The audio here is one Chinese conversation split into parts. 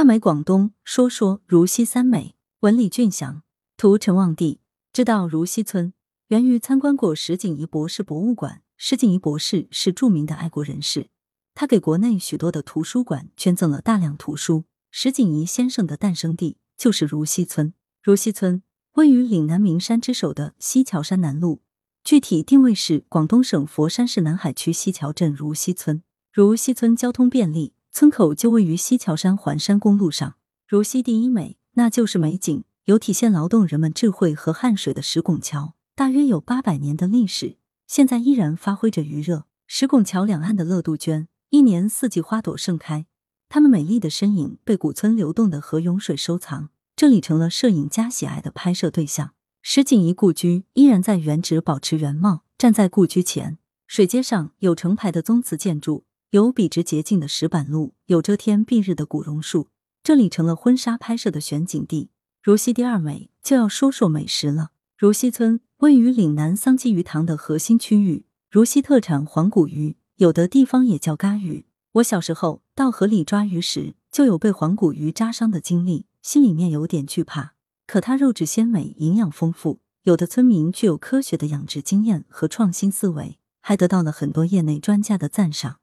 大美广东，说说如溪三美。文李俊祥，图陈望地。知道如溪村，源于参观过石景仪博士博物馆。石景仪博士是著名的爱国人士，他给国内许多的图书馆捐赠了大量图书。石景仪先生的诞生地就是如溪村。如溪村位于岭南名山之首的西樵山南麓，具体定位是广东省佛山市南海区西樵镇如溪村。如溪村交通便利，村口就位于西樵山环山公路上。如西第一美，那就是美景，有体现劳动人们智慧和汗水的石拱桥，大约有八百年的历史。现在依然发挥着余热。石拱桥两岸的乐杜鹃，一年四季花朵盛开，它们美丽的身影被古村流动的河涌水收藏，这里成了摄影家喜爱的拍摄对象。石景仪故居依然在原址保持原貌，站在故居前，水街上有成排的宗祠建筑，有笔直洁净的石板路，有遮天蔽日的古榕树，这里成了婚纱拍摄的选景地。如溪第二美，就要说说美食了。如溪村位于岭南桑基鱼塘的核心区域，如溪特产黄骨鱼，有的地方也叫嘎鱼。我小时候到河里抓鱼时，就有被黄骨鱼扎伤的经历，心里面有点惧怕。可它肉质鲜美，营养丰富，有的村民具有科学的养殖经验和创新思维，还得到了很多业内专家的赞赏，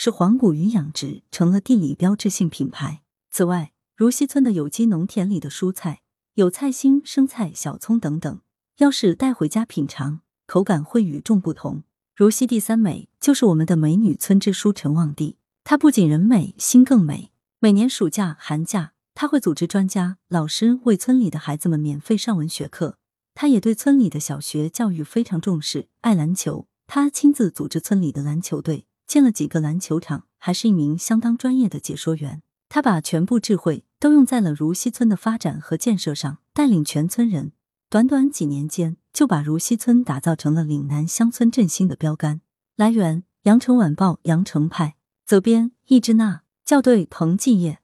使黄骨鱼养殖成了地理标志性品牌。此外，如溪村的有机农田里的蔬菜有菜心、生菜、小葱等等。要是带回家品尝，口感会与众不同。如溪第三美就是我们的美女村支书陈望娣，她不仅人美心更美。每年暑假、寒假，她会组织专家、老师为村里的孩子们免费上文学课。她也对村里的小学教育非常重视，爱篮球。她亲自组织村里的篮球队，建了几个篮球场，还是一名相当专业的解说员。他把全部智慧都用在了如溪村的发展和建设上，带领全村人。短短几年间，就把如溪村打造成了岭南乡村振兴的标杆。来源：羊城晚报羊城派，责编：易之娜，校对：彭继业。